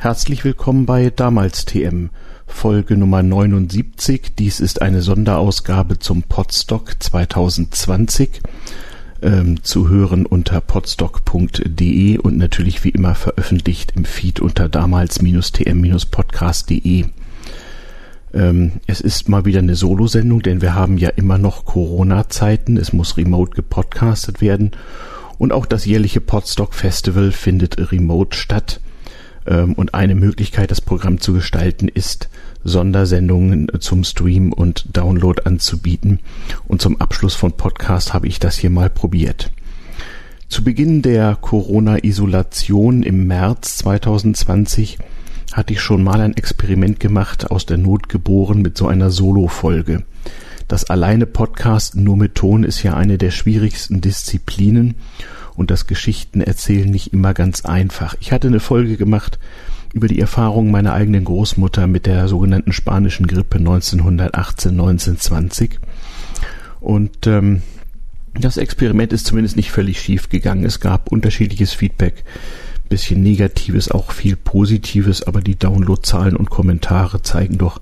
Herzlich willkommen bei Damals TM, Folge Nummer 79. Dies ist eine Sonderausgabe zum Podstock 2020. Ähm, zu hören unter podstock.de und natürlich wie immer veröffentlicht im Feed unter damals-tm-podcast.de. Ähm, es ist mal wieder eine Solo-Sendung, denn wir haben ja immer noch Corona-Zeiten. Es muss remote gepodcastet werden. Und auch das jährliche Podstock Festival findet remote statt. Ähm, und eine Möglichkeit, das Programm zu gestalten, ist, Sondersendungen zum Stream und Download anzubieten. Und zum Abschluss von Podcast habe ich das hier mal probiert. Zu Beginn der Corona-Isolation im März 2020 hatte ich schon mal ein Experiment gemacht, aus der Not geboren mit so einer Solo-Folge. Das alleine Podcast nur mit Ton ist ja eine der schwierigsten Disziplinen und das Geschichtenerzählen nicht immer ganz einfach. Ich hatte eine Folge gemacht über die Erfahrungen meiner eigenen Großmutter mit der sogenannten spanischen Grippe 1918, 1920 und ähm, das Experiment ist zumindest nicht völlig schief gegangen. Es gab unterschiedliches Feedback, bisschen Negatives, auch viel Positives, aber die Downloadzahlen und Kommentare zeigen doch,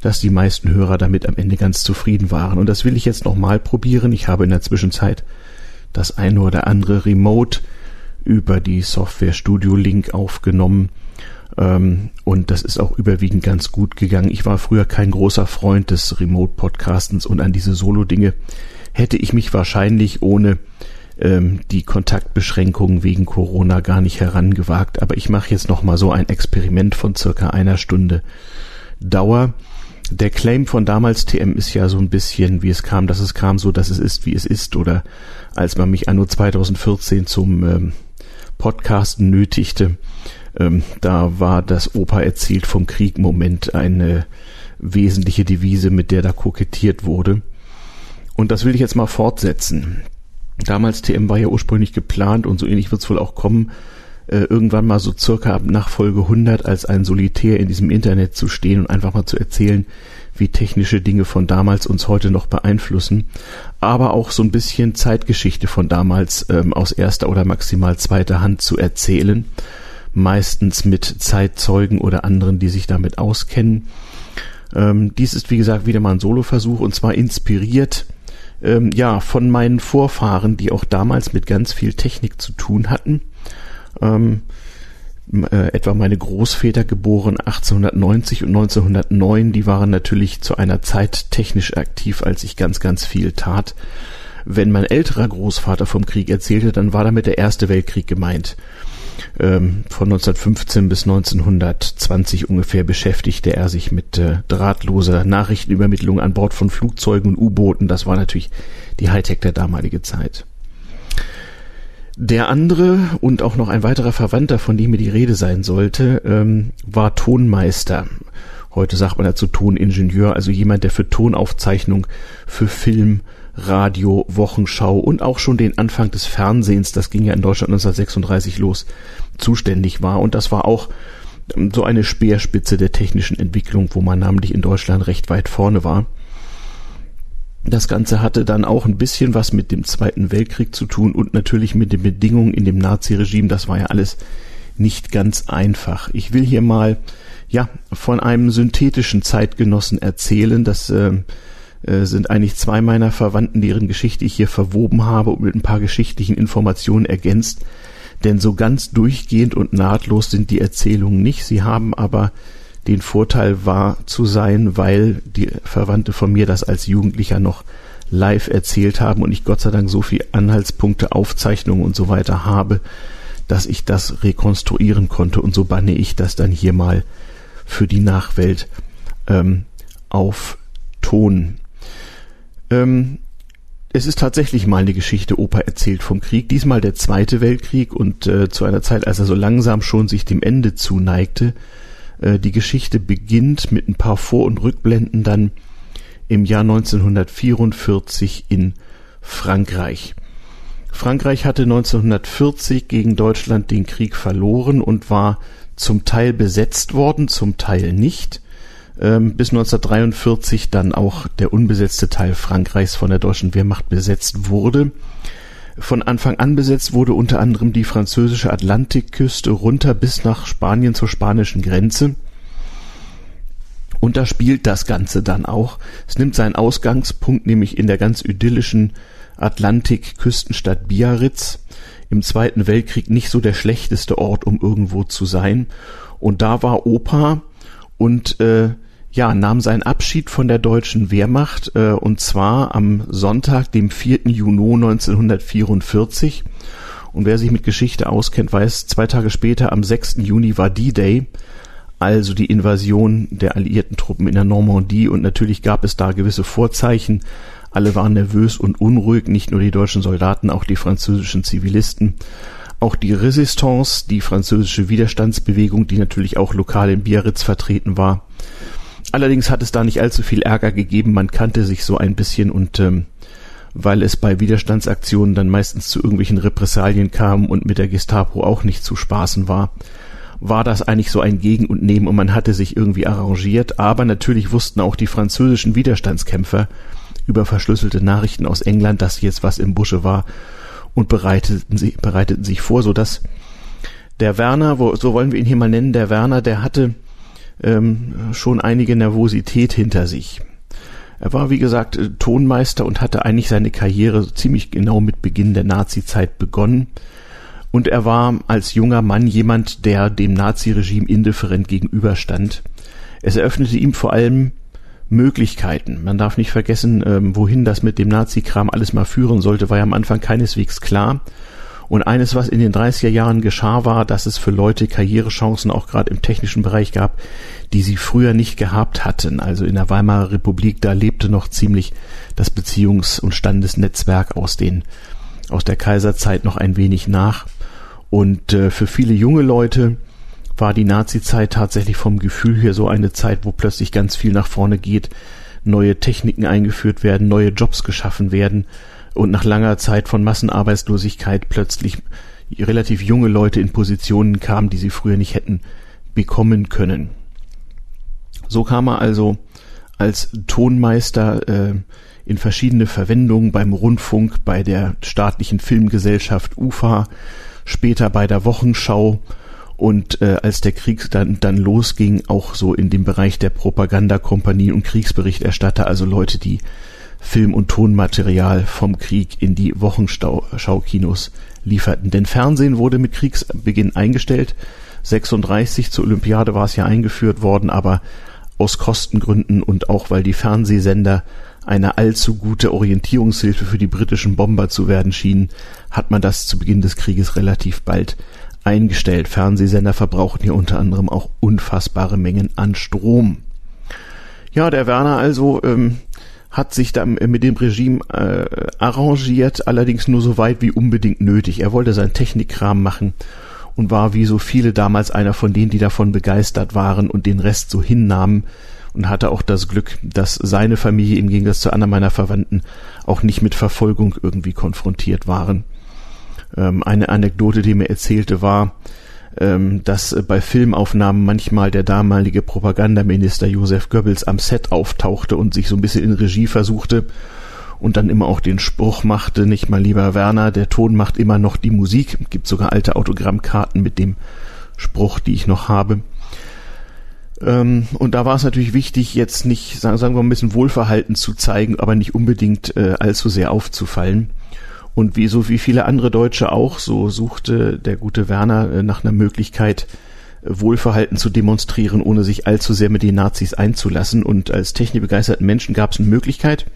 dass die meisten Hörer damit am Ende ganz zufrieden waren. Und das will ich jetzt nochmal probieren. Ich habe in der Zwischenzeit das eine oder andere Remote über die Software Studio Link aufgenommen. Ähm, und das ist auch überwiegend ganz gut gegangen. Ich war früher kein großer Freund des Remote-Podcastens und an diese Solo-Dinge hätte ich mich wahrscheinlich ohne ähm, die Kontaktbeschränkungen wegen Corona gar nicht herangewagt. Aber ich mache jetzt noch mal so ein Experiment von circa einer Stunde Dauer der Claim von damals TM ist ja so ein bisschen, wie es kam, dass es kam, so dass es ist, wie es ist, oder als man mich anno 2014 zum ähm, Podcasten nötigte, ähm, da war das Opa erzielt vom Krieg Moment eine wesentliche Devise, mit der da kokettiert wurde. Und das will ich jetzt mal fortsetzen. Damals TM war ja ursprünglich geplant und so ähnlich wird es wohl auch kommen, äh, irgendwann mal so circa nach Folge 100 als ein Solitär in diesem Internet zu stehen und einfach mal zu erzählen, wie technische Dinge von damals uns heute noch beeinflussen, aber auch so ein bisschen Zeitgeschichte von damals ähm, aus erster oder maximal zweiter Hand zu erzählen, meistens mit Zeitzeugen oder anderen, die sich damit auskennen. Ähm, dies ist wie gesagt wieder mal ein Soloversuch und zwar inspiriert ähm, ja von meinen Vorfahren, die auch damals mit ganz viel Technik zu tun hatten ähm, äh, etwa meine Großväter geboren 1890 und 1909, die waren natürlich zu einer Zeit technisch aktiv, als ich ganz, ganz viel tat. Wenn mein älterer Großvater vom Krieg erzählte, dann war damit der Erste Weltkrieg gemeint. Ähm, von 1915 bis 1920 ungefähr beschäftigte er sich mit äh, drahtloser Nachrichtenübermittlung an Bord von Flugzeugen und U-Booten. Das war natürlich die Hightech der damalige Zeit. Der andere und auch noch ein weiterer Verwandter, von dem mir die Rede sein sollte, ähm, war Tonmeister. Heute sagt man dazu Toningenieur, also jemand, der für Tonaufzeichnung, für Film, Radio, Wochenschau und auch schon den Anfang des Fernsehens, das ging ja in Deutschland 1936 los, zuständig war. Und das war auch ähm, so eine Speerspitze der technischen Entwicklung, wo man namentlich in Deutschland recht weit vorne war. Das Ganze hatte dann auch ein bisschen was mit dem Zweiten Weltkrieg zu tun und natürlich mit den Bedingungen in dem Naziregime. Das war ja alles nicht ganz einfach. Ich will hier mal ja von einem synthetischen Zeitgenossen erzählen. Das äh, äh, sind eigentlich zwei meiner Verwandten, deren Geschichte ich hier verwoben habe und mit ein paar geschichtlichen Informationen ergänzt. Denn so ganz durchgehend und nahtlos sind die Erzählungen nicht. Sie haben aber den Vorteil wahr zu sein, weil die Verwandte von mir das als Jugendlicher noch live erzählt haben und ich Gott sei Dank so viel Anhaltspunkte, Aufzeichnungen und so weiter habe, dass ich das rekonstruieren konnte und so banne ich das dann hier mal für die Nachwelt ähm, auf Ton. Ähm, es ist tatsächlich mal eine Geschichte Opa erzählt vom Krieg, diesmal der Zweite Weltkrieg und äh, zu einer Zeit, als er so langsam schon sich dem Ende zuneigte, äh, die Geschichte beginnt mit ein paar Vor- und Rückblenden dann im Jahr 1944 in Frankreich. Frankreich hatte 1940 gegen Deutschland den Krieg verloren und war zum Teil besetzt worden, zum Teil nicht. Ähm, bis 1943 dann auch der unbesetzte Teil Frankreichs von der deutschen Wehrmacht besetzt wurde. Von Anfang an besetzt wurde unter anderem die französische Atlantikküste runter bis nach Spanien zur spanischen Grenze. Und da spielt das Ganze dann auch. Es nimmt seinen Ausgangspunkt nämlich in der ganz idyllischen Atlantik-Küstenstadt Biarritz. Im Zweiten Weltkrieg nicht so der schlechteste Ort, um irgendwo zu sein. Und da war Opa und äh, ja, nahm seinen Abschied von der deutschen Wehrmacht äh, und zwar am Sonntag, dem 4. Juni 1944. Und wer sich mit Geschichte auskennt, weiß, zwei Tage später, am 6. Juni, war D-Day, also die Invasion der alliierten Truppen in der Normandie. Und natürlich gab es da gewisse Vorzeichen. Alle waren nervös und unruhig, nicht nur die deutschen Soldaten, auch die französischen Zivilisten. Auch die Resistance, die französische Widerstandsbewegung, die natürlich auch lokal in Biarritz vertreten war, Allerdings hat es da nicht allzu viel Ärger gegeben, man kannte sich so ein bisschen und ähm, weil es bei Widerstandsaktionen dann meistens zu irgendwelchen Repressalien kam und mit der Gestapo auch nicht zu spaßen war, war das eigentlich so ein Gegen und Nehmen und man hatte sich irgendwie arrangiert, aber natürlich wussten auch die französischen Widerstandskämpfer über verschlüsselte Nachrichten aus England, dass jetzt was im Busche war und bereiteten, sie, bereiteten sich vor, so dass der Werner, wo, so wollen wir ihn hier mal nennen, der Werner, der hatte ähm, schon einige Nervosität hinter sich. Er war, wie gesagt, äh, Tonmeister und hatte eigentlich seine Karriere ziemlich genau mit Beginn der Nazizeit begonnen. Und er war als junger Mann jemand, der dem Naziregime indifferent gegenüberstand. Es eröffnete ihm vor allem Möglichkeiten. Man darf nicht vergessen, ähm, wohin das mit dem Nazikram alles mal führen sollte, war ja am Anfang keineswegs klar. Und eines, was in den 30er Jahren geschah, war, dass es für Leute Karrierechancen auch gerade im technischen Bereich gab, die sie früher nicht gehabt hatten. Also in der Weimarer Republik, da lebte noch ziemlich das Beziehungs- und Standesnetzwerk aus den, aus der Kaiserzeit noch ein wenig nach. Und äh, für viele junge Leute war die Nazizeit tatsächlich vom Gefühl her so eine Zeit, wo plötzlich ganz viel nach vorne geht, neue Techniken eingeführt werden, neue Jobs geschaffen werden und nach langer Zeit von Massenarbeitslosigkeit plötzlich relativ junge Leute in Positionen kamen, die sie früher nicht hätten bekommen können. So kam er also als Tonmeister äh, in verschiedene Verwendungen beim Rundfunk, bei der staatlichen Filmgesellschaft UFA, später bei der Wochenschau und äh, als der Krieg dann, dann losging, auch so in dem Bereich der Propagandakompanie und Kriegsberichterstatter, also Leute, die Film- und Tonmaterial vom Krieg in die Wochenschaukinos lieferten. Denn Fernsehen wurde mit Kriegsbeginn eingestellt. 36 zur Olympiade war es ja eingeführt worden, aber aus Kostengründen und auch weil die Fernsehsender eine allzu gute Orientierungshilfe für die britischen Bomber zu werden schienen, hat man das zu Beginn des Krieges relativ bald eingestellt. Fernsehsender verbrauchen hier unter anderem auch unfassbare Mengen an Strom. Ja, der Werner also ähm, hat sich dann mit dem Regime äh, arrangiert, allerdings nur so weit wie unbedingt nötig. Er wollte seinen Technikkram machen und war wie so viele damals einer von denen, die davon begeistert waren und den Rest so hinnahmen und hatte auch das Glück, dass seine Familie im Gegensatz zu anderen meiner Verwandten auch nicht mit Verfolgung irgendwie konfrontiert waren. Ähm, eine Anekdote, die mir erzählte, war, ähm, dass äh, bei Filmaufnahmen manchmal der damalige Propagandaminister Josef Goebbels am Set auftauchte und sich so ein bisschen in Regie versuchte und dann immer auch den Spruch machte, nicht mal lieber Werner, der Ton macht immer noch die Musik. Gibt sogar alte Autogrammkarten mit dem Spruch, die ich noch habe. Ähm, und da war es natürlich wichtig, jetzt nicht, sagen, wir mal, ein bisschen Wohlverhalten zu zeigen, aber nicht unbedingt äh, allzu sehr aufzufallen. Und wie so wie viele andere Deutsche auch, so suchte der gute Werner äh, nach einer Möglichkeit, äh, Wohlverhalten zu demonstrieren, ohne sich allzu sehr mit den Nazis einzulassen. Und als technikbegeisterten Menschen gab es eine Möglichkeit,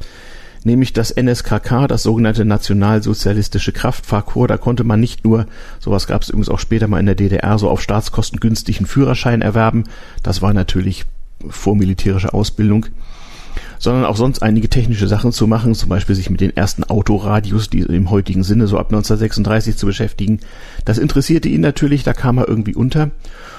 nämlich das NSKK, das sogenannte Nationalsozialistische Kraftfahrkorps. Da konnte man nicht nur, sowas gab es übrigens auch später mal in der DDR, so auf Staatskosten günstigen Führerschein erwerben. Das war natürlich vormilitärische Ausbildung sondern auch sonst einige technische Sachen zu machen, zum Beispiel sich mit den ersten Autoradios, die im heutigen Sinne so ab 1936 zu beschäftigen. Das interessierte ihn natürlich, da kam er irgendwie unter.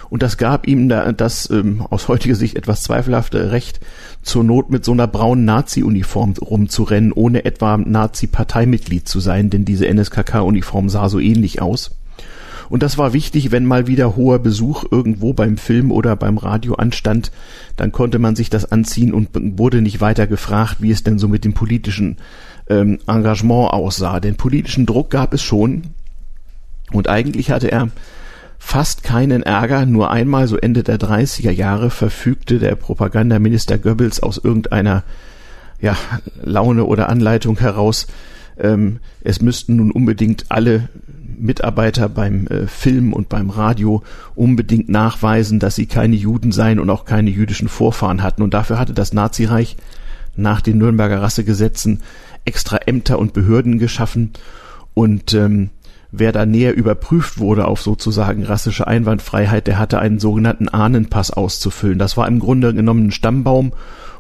Und das gab ihm da, das ähm, aus heutiger Sicht etwas zweifelhafte Recht, zur Not mit so einer braunen Nazi-Uniform rumzurennen, ohne etwa Nazi-Parteimitglied zu sein, denn diese NSKK-Uniform sah so ähnlich aus. Und das war wichtig, wenn mal wieder hoher Besuch irgendwo beim Film oder beim Radio anstand, dann konnte man sich das anziehen und wurde nicht weiter gefragt, wie es denn so mit dem politischen ähm, Engagement aussah. Den politischen Druck gab es schon. Und eigentlich hatte er fast keinen Ärger. Nur einmal, so Ende der 30er Jahre, verfügte der Propagandaminister Goebbels aus irgendeiner ja, Laune oder Anleitung heraus, ähm, es müssten nun unbedingt alle Mitarbeiter beim äh, Film und beim Radio unbedingt nachweisen, dass sie keine Juden seien und auch keine jüdischen Vorfahren hatten. Und dafür hatte das Nazireich nach den Nürnberger Rassegesetzen extra Ämter und Behörden geschaffen. Und ähm, wer da näher überprüft wurde auf sozusagen rassische Einwandfreiheit, der hatte einen sogenannten Ahnenpass auszufüllen. Das war im Grunde genommen ein Stammbaum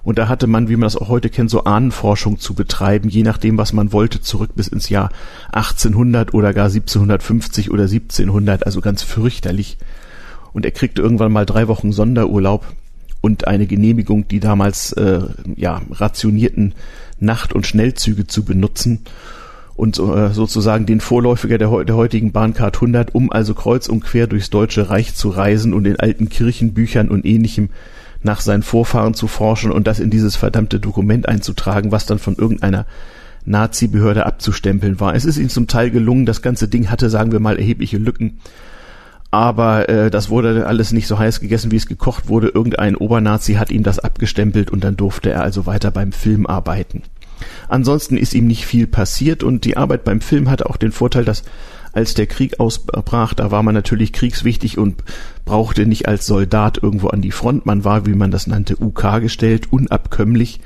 und da hatte man, wie man das auch heute kennt, so Ahnenforschung zu betreiben, je nachdem, was man wollte, zurück bis ins Jahr 1800 oder gar 1750 oder 1700, also ganz fürchterlich. Und er kriegte irgendwann mal drei Wochen Sonderurlaub und eine Genehmigung, die damals äh, ja rationierten Nacht- und Schnellzüge zu benutzen und äh, sozusagen den Vorläufiger der, der heutigen Bahncard 100, um also kreuz und quer durchs Deutsche Reich zu reisen und in alten Kirchenbüchern und ähnlichem nach seinen Vorfahren zu forschen und das in dieses verdammte Dokument einzutragen, was dann von irgendeiner Nazi-Behörde abzustempeln war. Es ist ihm zum Teil gelungen, das ganze Ding hatte, sagen wir mal, erhebliche Lücken. Aber äh, das wurde alles nicht so heiß gegessen, wie es gekocht wurde. Irgendein Obernazi hat ihm das abgestempelt und dann durfte er also weiter beim Film arbeiten. Ansonsten ist ihm nicht viel passiert und die Arbeit beim Film hatte auch den Vorteil, dass als der Krieg ausbrach, da war man natürlich kriegswichtig und brauchte nicht als Soldat irgendwo an die Front. Man war, wie man das nannte, UK gestellt, unabkömmlich.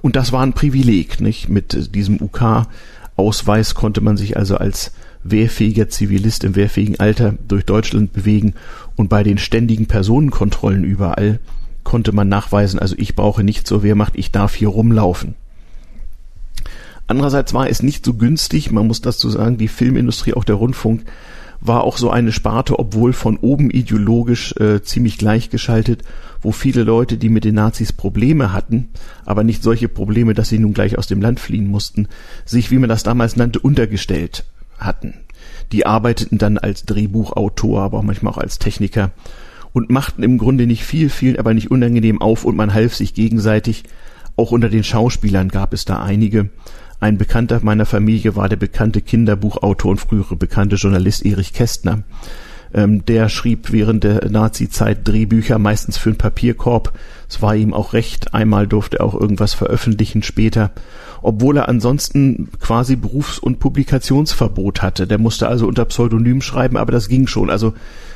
Und das war ein Privileg, nicht? Mit diesem UK-Ausweis konnte man sich also als wehrfähiger Zivilist im wehrfähigen Alter durch Deutschland bewegen und bei den ständigen Personenkontrollen überall konnte man nachweisen, also ich brauche nicht zur Wehrmacht, ich darf hier rumlaufen. Andererseits war es nicht so günstig, man muss dazu sagen, die Filmindustrie, auch der Rundfunk, war auch so eine Sparte, obwohl von oben ideologisch äh, ziemlich gleichgeschaltet, wo viele Leute, die mit den Nazis Probleme hatten, aber nicht solche Probleme, dass sie nun gleich aus dem Land fliehen mussten, sich, wie man das damals nannte, untergestellt hatten. Die arbeiteten dann als Drehbuchautor, aber auch manchmal auch als Techniker und machten im Grunde nicht viel, viel, aber nicht unangenehm auf und man half sich gegenseitig. Auch unter den Schauspielern gab es da einige. Ein Bekannter meiner Familie war der bekannte Kinderbuchautor und frühere bekannte Journalist Erich Kästner. Ähm, der schrieb während der Nazi-Zeit Drehbücher, meistens für einen Papierkorb. Es war ihm auch recht. Einmal durfte er auch irgendwas veröffentlichen später. Obwohl er ansonsten quasi Berufs- und Publikationsverbot hatte. Der musste also unter Pseudonym schreiben, aber das ging schon. Also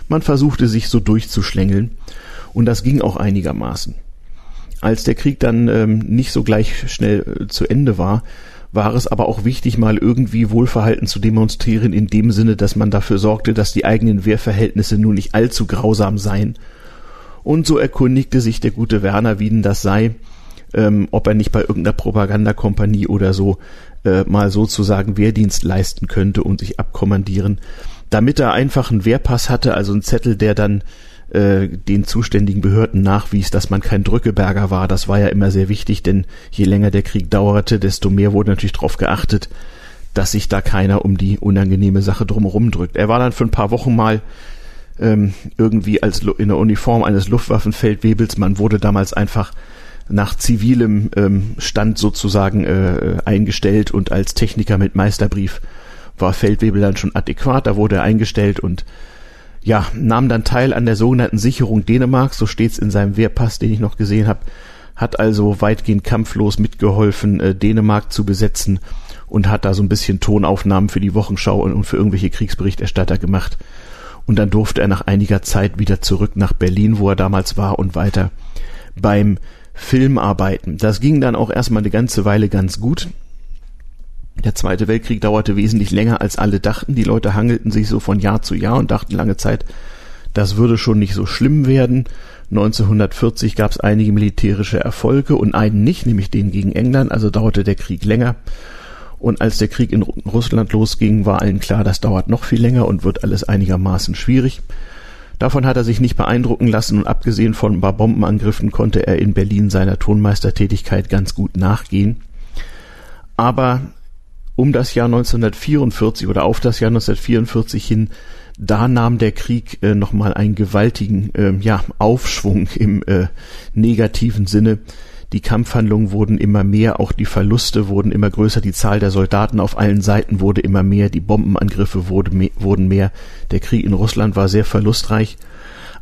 man versuchte sich so durchzuschlängeln. Und das ging auch einigermaßen. Als der Krieg dann ähm, nicht so gleich schnell äh, zu Ende war, war es aber auch wichtig, mal irgendwie Wohlverhalten zu demonstrieren, in dem Sinne, dass man dafür sorgte, dass die eigenen Wehrverhältnisse nun nicht allzu grausam seien. Und so erkundigte sich der gute Werner, wie denn das sei, ähm, ob er nicht bei irgendeiner Propagandakompanie oder so äh, mal sozusagen Wehrdienst leisten könnte und sich abkommandieren, damit er einfach einen Wehrpass hatte, also einen Zettel, der dann äh, den zuständigen Behörden nachwies, dass man kein Drückeberger war. Das war ja immer sehr wichtig, denn je länger der Krieg dauerte, desto mehr wurde natürlich darauf geachtet, dass sich da keiner um die unangenehme Sache drumherum drückt. Er war dann für ein paar Wochen mal ähm, irgendwie als in der Uniform eines Luftwaffenfeldwebels. Man wurde damals einfach nach zivilem ähm, Stand sozusagen äh, eingestellt und als Techniker mit Meisterbrief war Feldwebel dann schon adäquat. Da wurde er eingestellt und ja, nahm dann teil an der sogenannten Sicherung Dänemarks, so steht's in seinem Wehrpass, den ich noch gesehen habe, hat also weitgehend kampflos mitgeholfen, äh, Dänemark zu besetzen und hat da so ein bisschen Tonaufnahmen für die Wochenschau und für irgendwelche Kriegsberichterstatter gemacht. Und dann durfte er nach einiger Zeit wieder zurück nach Berlin, wo er damals war, und weiter beim Film arbeiten. Das ging dann auch erstmal eine ganze Weile ganz gut. Der Zweite Weltkrieg dauerte wesentlich länger, als alle dachten. Die Leute hangelten sich so von Jahr zu Jahr und dachten lange Zeit, das würde schon nicht so schlimm werden. 1940 gab es einige militärische Erfolge und einen nicht, nämlich den gegen England, also dauerte der Krieg länger. Und als der Krieg in Russland losging, war allen klar, das dauert noch viel länger und wird alles einigermaßen schwierig. Davon hat er sich nicht beeindrucken lassen und abgesehen von ein paar Bombenangriffen konnte er in Berlin seiner Tonmeistertätigkeit ganz gut nachgehen. Aber um das Jahr 1944 oder auf das Jahr 1944 hin, da nahm der Krieg äh, nochmal einen gewaltigen äh, ja, Aufschwung im äh, negativen Sinne. Die Kampfhandlungen wurden immer mehr, auch die Verluste wurden immer größer, die Zahl der Soldaten auf allen Seiten wurde immer mehr, die Bombenangriffe wurde mehr, wurden mehr. Der Krieg in Russland war sehr verlustreich.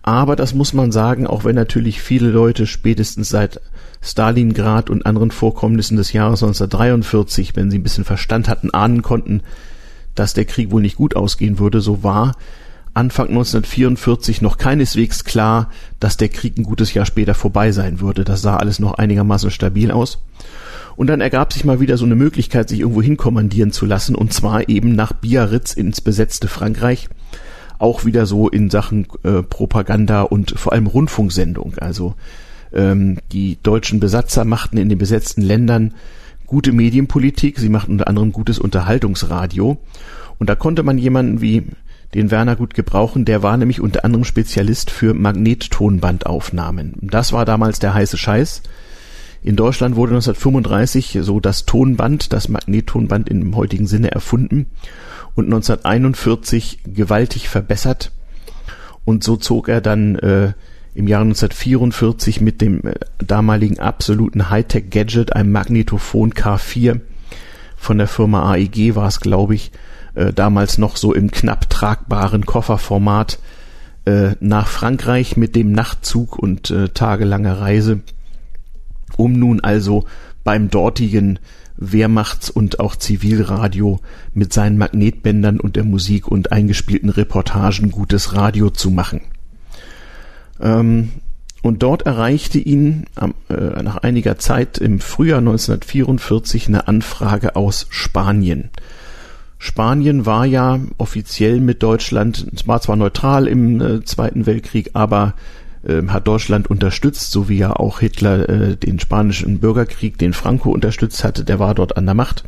Aber das muss man sagen, auch wenn natürlich viele Leute spätestens seit Stalingrad und anderen Vorkommnissen des Jahres 1943, wenn sie ein bisschen Verstand hatten, ahnen konnten, dass der Krieg wohl nicht gut ausgehen würde, so war Anfang 1944 noch keineswegs klar, dass der Krieg ein gutes Jahr später vorbei sein würde. Das sah alles noch einigermaßen stabil aus. Und dann ergab sich mal wieder so eine Möglichkeit, sich irgendwo hinkommandieren zu lassen, und zwar eben nach Biarritz ins besetzte Frankreich. Auch wieder so in Sachen äh, Propaganda und vor allem Rundfunksendung. Also ähm, die deutschen Besatzer machten in den besetzten Ländern gute Medienpolitik, sie machten unter anderem gutes Unterhaltungsradio. Und da konnte man jemanden wie den Werner gut gebrauchen. Der war nämlich unter anderem Spezialist für Magnettonbandaufnahmen. Das war damals der heiße Scheiß. In Deutschland wurde 1935 so das Tonband, das Magnettonband im heutigen Sinne erfunden und 1941 gewaltig verbessert. Und so zog er dann äh, im Jahre 1944 mit dem äh, damaligen absoluten Hightech-Gadget, einem Magnetophon K4 von der Firma AEG war es, glaube ich, äh, damals noch so im knapp tragbaren Kofferformat äh, nach Frankreich mit dem Nachtzug und äh, tagelanger Reise, um nun also beim dortigen Wehrmachts- und auch Zivilradio mit seinen Magnetbändern und der Musik und eingespielten Reportagen gutes Radio zu machen. Ähm, und dort erreichte ihn äh, nach einiger Zeit im Frühjahr 1944 eine Anfrage aus Spanien. Spanien war ja offiziell mit Deutschland, war zwar neutral im äh, Zweiten Weltkrieg, aber hat Deutschland unterstützt, so wie ja auch Hitler äh, den spanischen Bürgerkrieg, den Franco unterstützt hatte, der war dort an der Macht.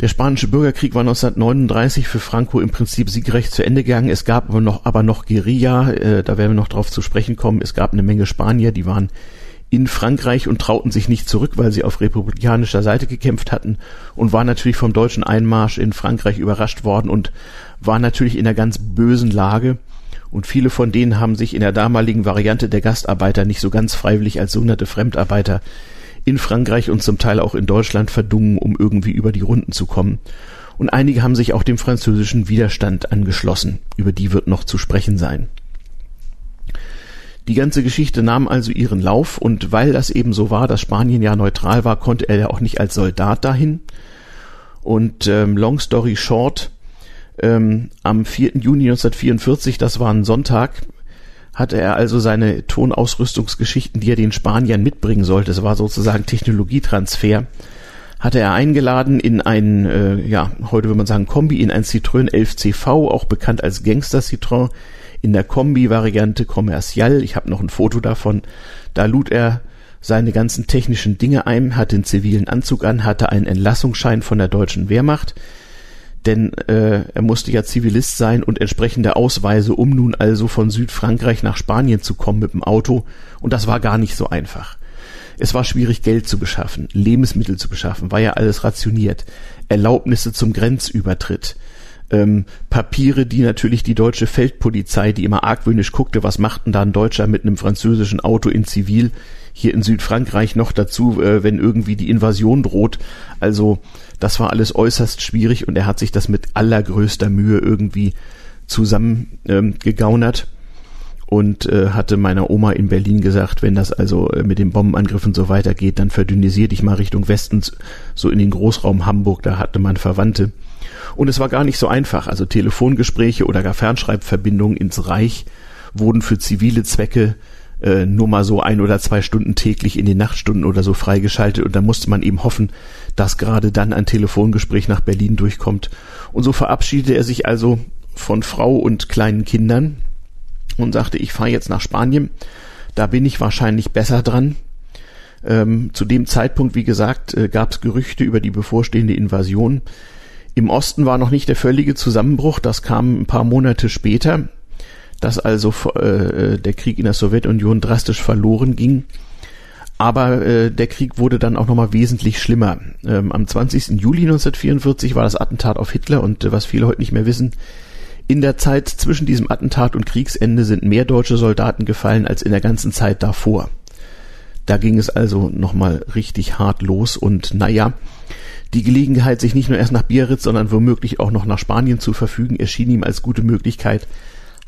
Der spanische Bürgerkrieg war 1939 für Franco im Prinzip siegrecht zu Ende gegangen. Es gab aber noch, aber noch Guerilla, äh, da werden wir noch drauf zu sprechen kommen. Es gab eine Menge Spanier, die waren in Frankreich und trauten sich nicht zurück, weil sie auf republikanischer Seite gekämpft hatten und waren natürlich vom deutschen Einmarsch in Frankreich überrascht worden und waren natürlich in einer ganz bösen Lage. Und viele von denen haben sich in der damaligen Variante der Gastarbeiter nicht so ganz freiwillig als sogenannte Fremdarbeiter in Frankreich und zum Teil auch in Deutschland verdungen, um irgendwie über die Runden zu kommen. Und einige haben sich auch dem französischen Widerstand angeschlossen. Über die wird noch zu sprechen sein. Die ganze Geschichte nahm also ihren Lauf und weil das eben so war, dass Spanien ja neutral war, konnte er ja auch nicht als Soldat dahin. Und ähm, long story short, ähm, am 4. Juni 1944, das war ein Sonntag, hatte er also seine Tonausrüstungsgeschichten, die er den Spaniern mitbringen sollte, es war sozusagen Technologietransfer, hatte er eingeladen in ein, äh, ja, heute würde man sagen Kombi, in ein Citroën 11CV, auch bekannt als Gangster Citroën, in der Kombi-Variante Commercial. Ich habe noch ein Foto davon. Da lud er seine ganzen technischen Dinge ein, hatte den zivilen Anzug an, hatte einen Entlassungsschein von der deutschen Wehrmacht, denn äh, er musste ja Zivilist sein und entsprechende Ausweise, um nun also von Südfrankreich nach Spanien zu kommen mit dem Auto. Und das war gar nicht so einfach. Es war schwierig, Geld zu beschaffen, Lebensmittel zu beschaffen, war ja alles rationiert, Erlaubnisse zum Grenzübertritt, ähm, Papiere, die natürlich die deutsche Feldpolizei, die immer argwöhnisch guckte, was macht denn da ein Deutscher mit einem französischen Auto in Zivil hier in Südfrankreich noch dazu, äh, wenn irgendwie die Invasion droht. Also das war alles äußerst schwierig und er hat sich das mit allergrößter Mühe irgendwie zusammen ähm, und äh, hatte meiner Oma in Berlin gesagt, wenn das also äh, mit den Bombenangriffen so weitergeht, dann verdünnisier dich mal Richtung Westen, so in den Großraum Hamburg, da hatte man Verwandte. Und es war gar nicht so einfach. Also Telefongespräche oder gar Fernschreibverbindungen ins Reich wurden für zivile Zwecke äh, nur mal so ein oder zwei Stunden täglich in den Nachtstunden oder so freigeschaltet und da musste man eben hoffen, dass gerade dann ein Telefongespräch nach Berlin durchkommt. Und so verabschiedete er sich also von Frau und kleinen Kindern und sagte, ich fahre jetzt nach Spanien, da bin ich wahrscheinlich besser dran. Ähm, zu dem Zeitpunkt, wie gesagt, äh, gab es Gerüchte über die bevorstehende Invasion. Im Osten war noch nicht der völlige Zusammenbruch, das kam ein paar Monate später, dass also äh, der Krieg in der Sowjetunion drastisch verloren ging. Aber äh, der Krieg wurde dann auch nochmal wesentlich schlimmer. Ähm, am 20. Juli 1944 war das Attentat auf Hitler und äh, was viele heute nicht mehr wissen, in der Zeit zwischen diesem Attentat und Kriegsende sind mehr deutsche Soldaten gefallen als in der ganzen Zeit davor. Da ging es also nochmal richtig hart los und naja, die Gelegenheit, sich nicht nur erst nach Biarritz, sondern womöglich auch noch nach Spanien zu verfügen, erschien ihm als gute Möglichkeit,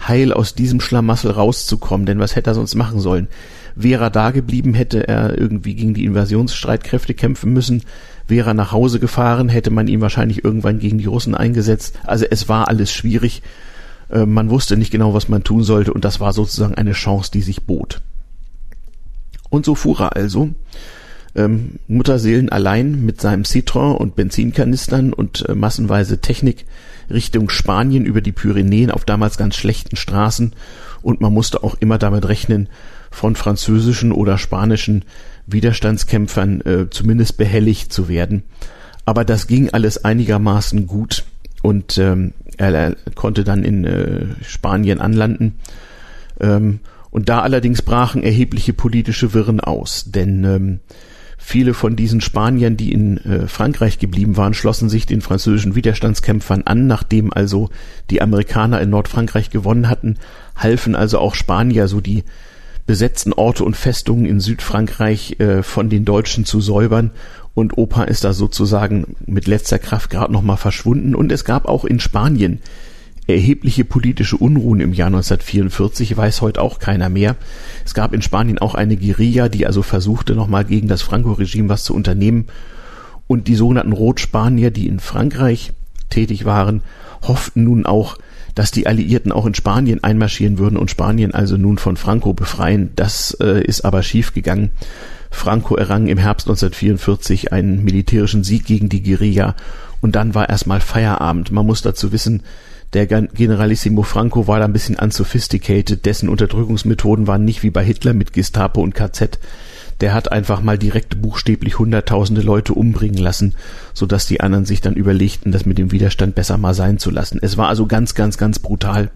heil aus diesem Schlamassel rauszukommen, denn was hätte er sonst machen sollen? Wäre er da geblieben, hätte er irgendwie gegen die Invasionsstreitkräfte kämpfen müssen. Wäre er nach Hause gefahren, hätte man ihn wahrscheinlich irgendwann gegen die Russen eingesetzt. Also es war alles schwierig. Äh, man wusste nicht genau, was man tun sollte und das war sozusagen eine Chance, die sich bot. Und so fuhr er also, ähm, Mutterseelen allein mit seinem Citroën und Benzinkanistern und äh, massenweise Technik Richtung Spanien über die Pyrenäen auf damals ganz schlechten Straßen und man musste auch immer damit rechnen, von französischen oder spanischen Widerstandskämpfern äh, zumindest behelligt zu werden. Aber das ging alles einigermaßen gut und ähm, er, er konnte dann in äh, Spanien anlanden. Ähm, und da allerdings brachen erhebliche politische Wirren aus, denn ähm, Viele von diesen Spaniern, die in äh, Frankreich geblieben waren, schlossen sich den französischen Widerstandskämpfern an, nachdem also die Amerikaner in Nordfrankreich gewonnen hatten, halfen also auch Spanier, so die besetzten Orte und Festungen in Südfrankreich äh, von den Deutschen zu säubern. Und Opa ist da sozusagen mit letzter Kraft gerade noch mal verschwunden. Und es gab auch in Spanien erhebliche politische Unruhen im Jahr 1944, weiß heute auch keiner mehr. Es gab in Spanien auch eine Guerilla, die also versuchte, nochmal gegen das Franco-Regime was zu unternehmen. Und die sogenannten Rotspanier, die in Frankreich tätig waren, hofften nun auch, dass die Alliierten auch in Spanien einmarschieren würden und Spanien also nun von Franco befreien. Das äh, ist aber schiefgegangen. Franco errang im Herbst 1944 einen militärischen Sieg gegen die Guerilla und dann war erstmal Feierabend. Man muss dazu wissen, der Generalissimo Franco war da ein bisschen unsophisticated, dessen Unterdrückungsmethoden waren nicht wie bei Hitler mit Gestapo und KZ. Der hat einfach mal direkt buchstäblich hunderttausende Leute umbringen lassen, so dass die anderen sich dann überlegten, das mit dem Widerstand besser mal sein zu lassen. Es war also ganz, ganz, ganz brutal.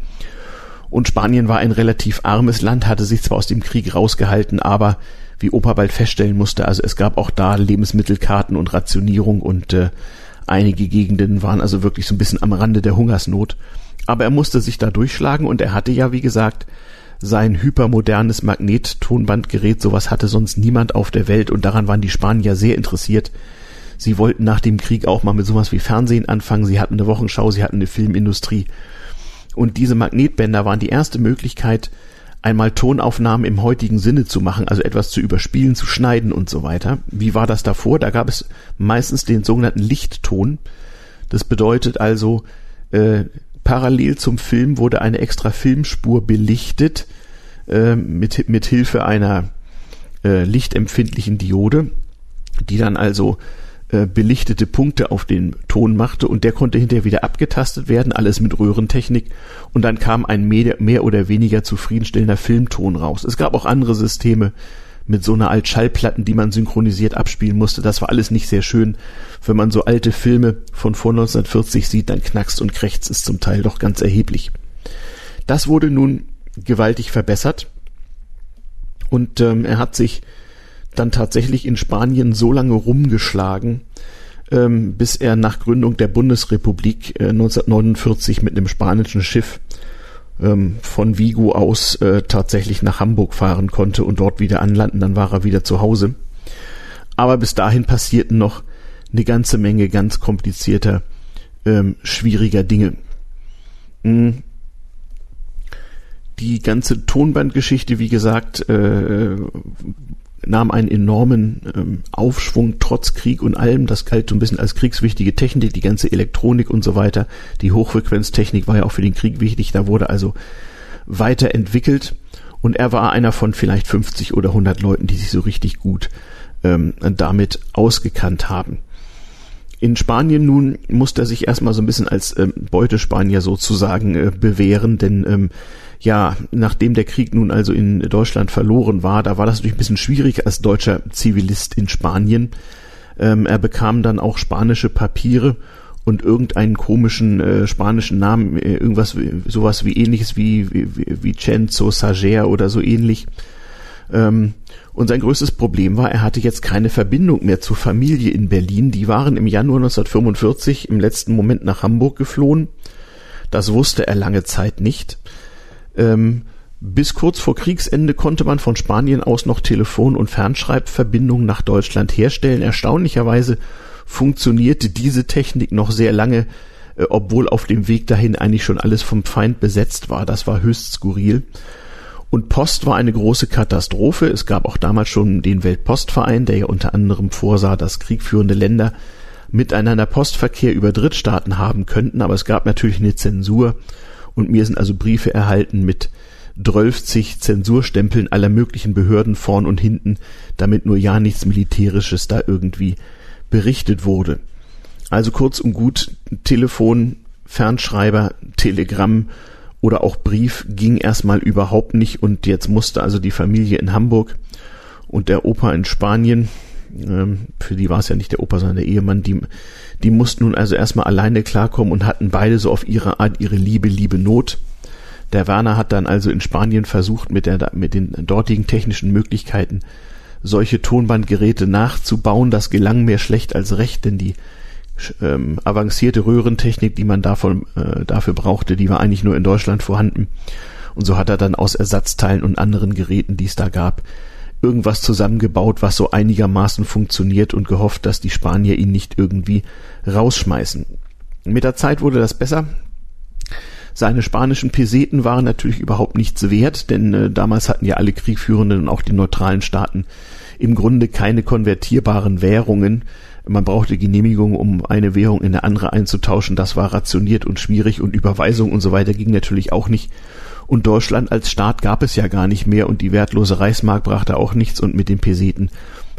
Und Spanien war ein relativ armes Land, hatte sich zwar aus dem Krieg rausgehalten, aber wie Opa bald feststellen musste, also es gab auch da Lebensmittelkarten und Rationierung und äh, Einige Gegenden waren also wirklich so ein bisschen am Rande der Hungersnot. Aber er musste sich da durchschlagen und er hatte ja, wie gesagt, sein hypermodernes Magnettonbandgerät, sowas hatte sonst niemand auf der Welt und daran waren die Spanier sehr interessiert. Sie wollten nach dem Krieg auch mal mit sowas wie Fernsehen anfangen, sie hatten eine Wochenschau, sie hatten eine Filmindustrie. Und diese Magnetbänder waren die erste Möglichkeit, einmal Tonaufnahmen im heutigen Sinne zu machen, also etwas zu überspielen, zu schneiden und so weiter. Wie war das davor? Da gab es meistens den sogenannten Lichtton. Das bedeutet also, äh, parallel zum Film wurde eine extra Filmspur belichtet äh, mit, mit Hilfe einer äh, lichtempfindlichen Diode, die dann also äh, belichtete Punkte auf den Ton machte und der konnte hinterher wieder abgetastet werden, alles mit Röhrentechnik und dann kam ein mehr, oder weniger zufriedenstellender Filmton raus. Es gab auch andere Systeme mit so einer Alt Schallplatten, die man synchronisiert abspielen musste. Das war alles nicht sehr schön. Wenn man so alte Filme von vor 1940 sieht, dann knackst und krächzt es zum Teil doch ganz erheblich. Das wurde nun gewaltig verbessert und ähm, er hat sich dann tatsächlich in Spanien so lange rumgeschlagen, ähm, bis er nach Gründung der Bundesrepublik äh, 1949 mit einem spanischen Schiff ähm, von Vigo aus äh, tatsächlich nach Hamburg fahren konnte und dort wieder anlanden. Dann war er wieder zu Hause. Aber bis dahin passierten noch eine ganze Menge ganz komplizierter, ähm, schwieriger Dinge. Mhm. Die ganze Tonbandgeschichte, wie gesagt, äh, nahm einen enormen ähm, Aufschwung trotz Krieg und allem. Das galt so ein bisschen als kriegswichtige Technik, die ganze Elektronik und so weiter. Die Hochfrequenztechnik war ja auch für den Krieg wichtig. Da wurde also weiterentwickelt und er war einer von vielleicht 50 oder 100 Leuten, die sich so richtig gut ähm, damit ausgekannt haben. In Spanien nun musste er sich erstmal so ein bisschen als ähm, Beutespanier sozusagen äh, bewähren, denn ähm, ja, nachdem der Krieg nun also in Deutschland verloren war, da war das natürlich ein bisschen schwierig als deutscher Zivilist in Spanien. Ähm, er bekam dann auch spanische Papiere und irgendeinen komischen äh, spanischen Namen, äh, irgendwas, sowas wie ähnliches wie, wie, wie Cenzo Sager oder so ähnlich. Ähm, und sein größtes Problem war, er hatte jetzt keine Verbindung mehr zur Familie in Berlin. Die waren im Januar 1945 im letzten Moment nach Hamburg geflohen. Das wusste er lange Zeit nicht ähm, Bis kurz vor Kriegsende konnte man von Spanien aus noch Telefon- und Fernschreibverbindungen nach Deutschland herstellen. Erstaunlicherweise funktionierte diese Technik noch sehr lange, äh, obwohl auf dem Weg dahin eigentlich schon alles vom Feind besetzt war. Das war höchst skurril. Und Post war eine große Katastrophe. Es gab auch damals schon den Weltpostverein, der ja unter anderem vorsah, dass kriegführende Länder miteinander Postverkehr über Drittstaaten haben könnten, aber es gab natürlich eine Zensur und mir sind also Briefe erhalten mit 12 Zensurstempeln aller möglichen Behörden vorn und hinten, damit nur ja nichts Militärisches da irgendwie berichtet wurde. Also kurz und gut, Telefon, Fernschreiber, Telegramm oder auch Brief ging erstmal überhaupt nicht und jetzt musste also die Familie in Hamburg und der Opa in Spanien ähm, für die war es ja nicht der Opa, sondern der Ehemann, die, die mussten nun also erstmal alleine klarkommen und hatten beide so auf ihre Art ihre Liebe, Liebe Not. Der Werner hat dann also in Spanien versucht, mit, der, mit den dortigen technischen Möglichkeiten solche Tonbandgeräte nachzubauen. Das gelang mehr schlecht als recht, denn die ähm, avancierte Röhrentechnik, die man davon, äh, dafür brauchte, die war eigentlich nur in Deutschland vorhanden. Und so hat er dann aus Ersatzteilen und anderen Geräten, die es da gab, irgendwas zusammengebaut, was so einigermaßen funktioniert und gehofft, dass die Spanier ihn nicht irgendwie rausschmeißen. Mit der Zeit wurde das besser. Seine spanischen Peseten waren natürlich überhaupt nichts wert, denn äh, damals hatten ja alle Kriegführenden und auch die neutralen Staaten im Grunde keine konvertierbaren Währungen. Man brauchte Genehmigung, um eine Währung in eine andere einzutauschen. Das war rationiert und schwierig und Überweisung und so weiter ging natürlich auch nicht. Und Deutschland als Staat gab es ja gar nicht mehr und die wertlose Reichsmark brachte auch nichts und mit den Peseten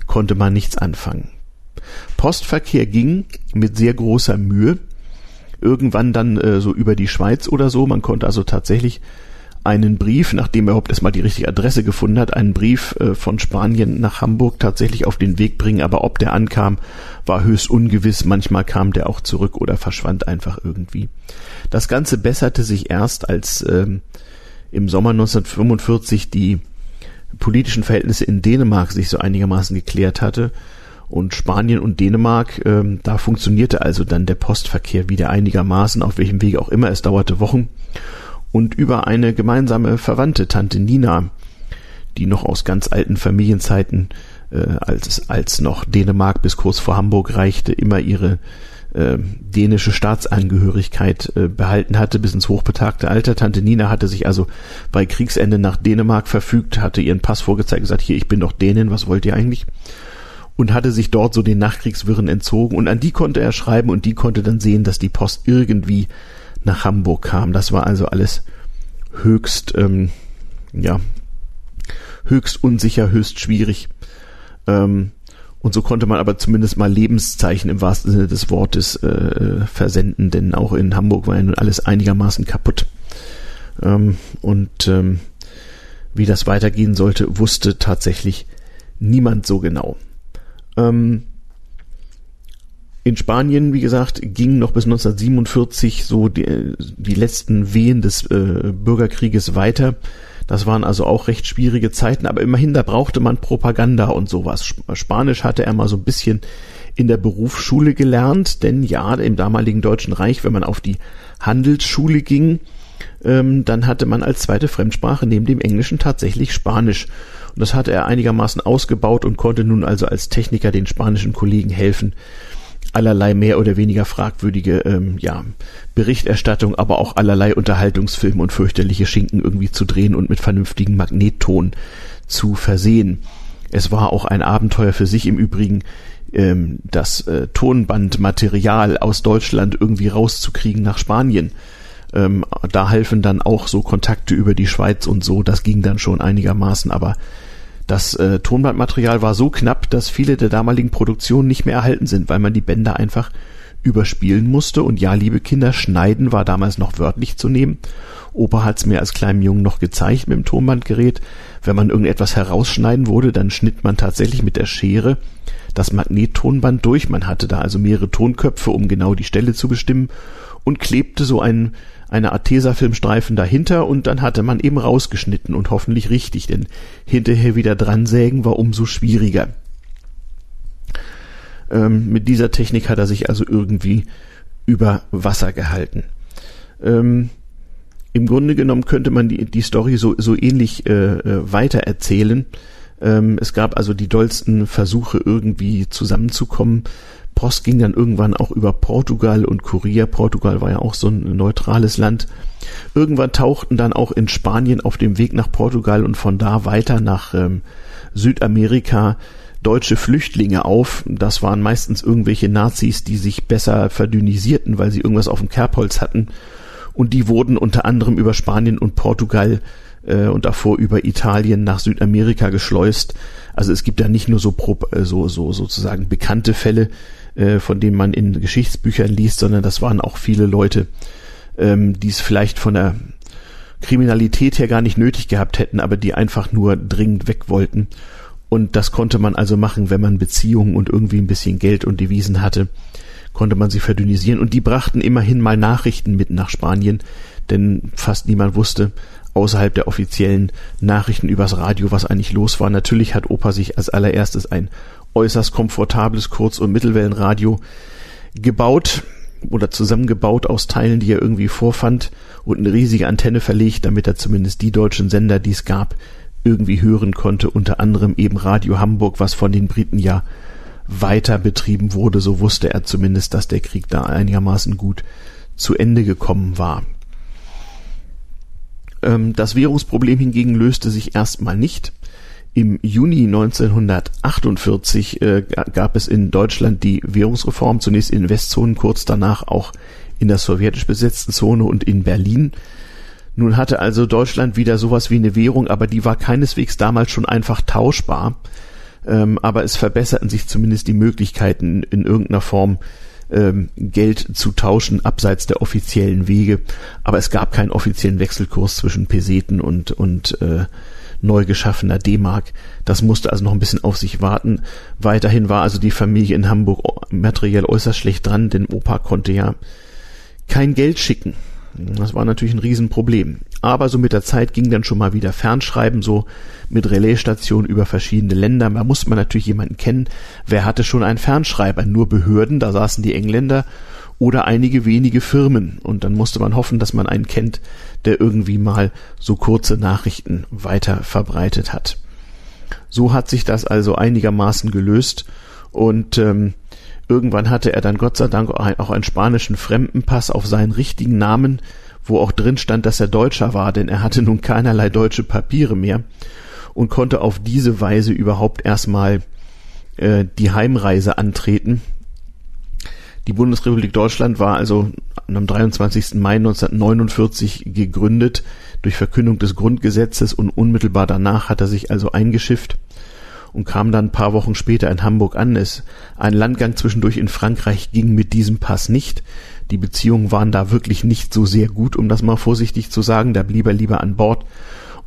konnte man nichts anfangen. Postverkehr ging mit sehr großer Mühe. Irgendwann dann äh, so über die Schweiz oder so. Man konnte also tatsächlich einen Brief, nachdem er überhaupt erstmal die richtige Adresse gefunden hat, einen Brief äh, von Spanien nach Hamburg tatsächlich auf den Weg bringen. Aber ob der ankam, war höchst ungewiss. Manchmal kam der auch zurück oder verschwand einfach irgendwie. Das Ganze besserte sich erst, als ähm, im Sommer 1945 die politischen Verhältnisse in Dänemark sich so einigermaßen geklärt hatte und Spanien und Dänemark, ähm, da funktionierte also dann der Postverkehr wieder einigermaßen, auf welchem Wege auch immer, es dauerte Wochen und über eine gemeinsame Verwandte, Tante Nina, die noch aus ganz alten Familienzeiten, äh, als, als noch Dänemark bis kurz vor Hamburg reichte, immer ihre äh, dänische Staatsangehörigkeit äh, behalten hatte bis ins hochbetagte Alter. Tante Nina hatte sich also bei Kriegsende nach Dänemark verfügt, hatte ihren Pass vorgezeigt, gesagt, hier, ich bin doch Dänin, was wollt ihr eigentlich? Und hatte sich dort so den Nachkriegswirren entzogen und an die konnte er schreiben und die konnte dann sehen, dass die Post irgendwie nach Hamburg kam. Das war also alles höchst, ähm, ja, höchst unsicher, höchst schwierig. Ähm, und so konnte man aber zumindest mal Lebenszeichen im wahrsten Sinne des Wortes äh, versenden, denn auch in Hamburg war ja nun alles einigermaßen kaputt. Ähm, und ähm, wie das weitergehen sollte, wusste tatsächlich niemand so genau. Ähm, in Spanien, wie gesagt, ging noch bis 1947 so die, die letzten Wehen des äh, Bürgerkrieges weiter. Das waren also auch recht schwierige Zeiten, aber immerhin, da brauchte man Propaganda und sowas. Spanisch hatte er mal so ein bisschen in der Berufsschule gelernt, denn ja, im damaligen Deutschen Reich, wenn man auf die Handelsschule ging, ähm, dann hatte man als zweite Fremdsprache neben dem Englischen tatsächlich Spanisch. Und das hatte er einigermaßen ausgebaut und konnte nun also als Techniker den spanischen Kollegen helfen, allerlei mehr oder weniger fragwürdige ähm, ja, Berichterstattung, aber auch allerlei Unterhaltungsfilme und fürchterliche Schinken irgendwie zu drehen und mit vernünftigen Magnetton zu versehen. Es war auch ein Abenteuer für sich im Übrigen, ähm, das äh, Tonbandmaterial aus Deutschland irgendwie rauszukriegen nach Spanien. Ähm, da halfen dann auch so Kontakte über die Schweiz und so, das ging dann schon einigermaßen, aber das äh, Tonbandmaterial war so knapp, dass viele der damaligen Produktionen nicht mehr erhalten sind, weil man die Bänder einfach überspielen musste. Und ja, liebe Kinder, schneiden war damals noch wörtlich zu nehmen. Opa hat's mir als kleinem Jungen noch gezeigt mit dem Tonbandgerät. Wenn man irgendetwas herausschneiden wurde, dann schnitt man tatsächlich mit der Schere das Magnettonband durch. Man hatte da also mehrere Tonköpfe, um genau die Stelle zu bestimmen und klebte so einen eine Art Tesafilmstreifen dahinter und dann hatte man eben rausgeschnitten und hoffentlich richtig, denn hinterher wieder dran sägen war umso schwieriger. Ähm, mit dieser Technik hat er sich also irgendwie über Wasser gehalten. Ähm, im Grunde genommen könnte man die, die Story so, so ähnlich äh, äh weiter erzählen. Ähm, es gab also die dollsten Versuche, irgendwie zusammenzukommen. Post ging dann irgendwann auch über Portugal und Korea. Portugal war ja auch so ein neutrales Land. Irgendwann tauchten dann auch in Spanien auf dem Weg nach Portugal und von da weiter nach ähm, Südamerika deutsche Flüchtlinge auf. Das waren meistens irgendwelche Nazis, die sich besser verdünnisierten, weil sie irgendwas auf dem Kerbholz hatten. Und die wurden unter anderem über Spanien und Portugal äh, und davor über Italien nach Südamerika geschleust. Also es gibt da nicht nur so, äh, so, so sozusagen bekannte Fälle, äh, von denen man in Geschichtsbüchern liest, sondern das waren auch viele Leute, ähm, die es vielleicht von der Kriminalität her gar nicht nötig gehabt hätten, aber die einfach nur dringend weg wollten. Und das konnte man also machen, wenn man Beziehungen und irgendwie ein bisschen Geld und Devisen hatte, konnte man sie verdünnisieren. Und die brachten immerhin mal Nachrichten mit nach Spanien, denn fast niemand wusste außerhalb der offiziellen Nachrichten übers Radio, was eigentlich los war. Natürlich hat Opa sich als allererstes ein äußerst komfortables Kurz- und Mittelwellenradio gebaut oder zusammengebaut aus Teilen, die er irgendwie vorfand und eine riesige Antenne verlegt, damit er zumindest die deutschen Sender, die es gab, irgendwie hören konnte, unter anderem eben Radio Hamburg, was von den Briten ja weiter betrieben wurde, so wusste er zumindest, dass der Krieg da einigermaßen gut zu Ende gekommen war. Ähm, das Währungsproblem hingegen löste sich erstmal nicht. Im Juni 1948 äh, gab es in Deutschland die Währungsreform, zunächst in Westzonen, kurz danach auch in der sowjetisch besetzten Zone und in Berlin. Nun hatte also Deutschland wieder sowas wie eine Währung, aber die war keineswegs damals schon einfach tauschbar. Ähm, aber es verbesserten sich zumindest die Möglichkeiten in irgendeiner Form ähm, Geld zu tauschen abseits der offiziellen Wege. Aber es gab keinen offiziellen Wechselkurs zwischen Peseten und und äh, neu geschaffener D-Mark. Das musste also noch ein bisschen auf sich warten. Weiterhin war also die Familie in Hamburg materiell äußerst schlecht dran, denn Opa konnte ja kein Geld schicken. Das war natürlich ein Riesenproblem. Aber so mit der Zeit ging dann schon mal wieder Fernschreiben, so mit Relaisstationen über verschiedene Länder. Da musste man natürlich jemanden kennen. Wer hatte schon einen Fernschreiber? Nur Behörden, da saßen die Engländer oder einige wenige Firmen. Und dann musste man hoffen, dass man einen kennt, der irgendwie mal so kurze Nachrichten weiter verbreitet hat. So hat sich das also einigermaßen gelöst und ähm, irgendwann hatte er dann Gott sei Dank auch einen spanischen Fremdenpass auf seinen richtigen Namen, wo auch drin stand, dass er Deutscher war, denn er hatte nun keinerlei deutsche Papiere mehr und konnte auf diese Weise überhaupt erstmal äh, die Heimreise antreten die Bundesrepublik Deutschland war also am 23. Mai 1949 gegründet durch Verkündung des Grundgesetzes und unmittelbar danach hat er sich also eingeschifft und kam dann ein paar Wochen später in Hamburg an. Es, ein Landgang zwischendurch in Frankreich ging mit diesem Pass nicht. Die Beziehungen waren da wirklich nicht so sehr gut, um das mal vorsichtig zu sagen. Da blieb er lieber an Bord.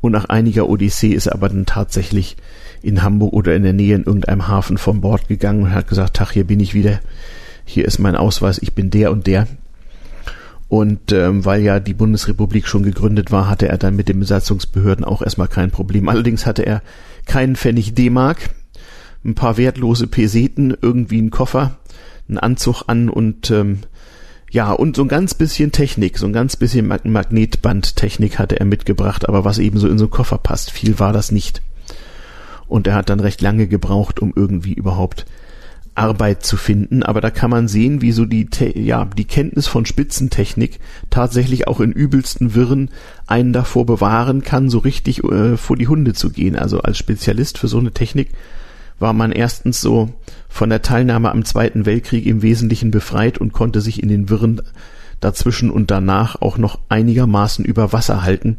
Und nach einiger Odyssee ist er aber dann tatsächlich in Hamburg oder in der Nähe in irgendeinem Hafen von Bord gegangen und hat gesagt, Tag, hier bin ich wieder hier ist mein Ausweis, ich bin der und der. Und ähm, weil ja die Bundesrepublik schon gegründet war, hatte er dann mit den Besatzungsbehörden auch erstmal kein Problem. Allerdings hatte er keinen Pfennig D-Mark, ein paar wertlose Peseten, irgendwie einen Koffer, einen Anzug an und ähm, ja, und so ein ganz bisschen Technik, so ein ganz bisschen Mag Magnetbandtechnik hatte er mitgebracht, aber was eben so in so einen Koffer passt, viel war das nicht. Und er hat dann recht lange gebraucht, um irgendwie überhaupt Arbeit zu finden, aber da kann man sehen, wie so die, ja, die Kenntnis von Spitzentechnik tatsächlich auch in übelsten Wirren einen davor bewahren kann, so richtig äh, vor die Hunde zu gehen. Also als Spezialist für so eine Technik war man erstens so von der Teilnahme am Zweiten Weltkrieg im Wesentlichen befreit und konnte sich in den Wirren dazwischen und danach auch noch einigermaßen über Wasser halten.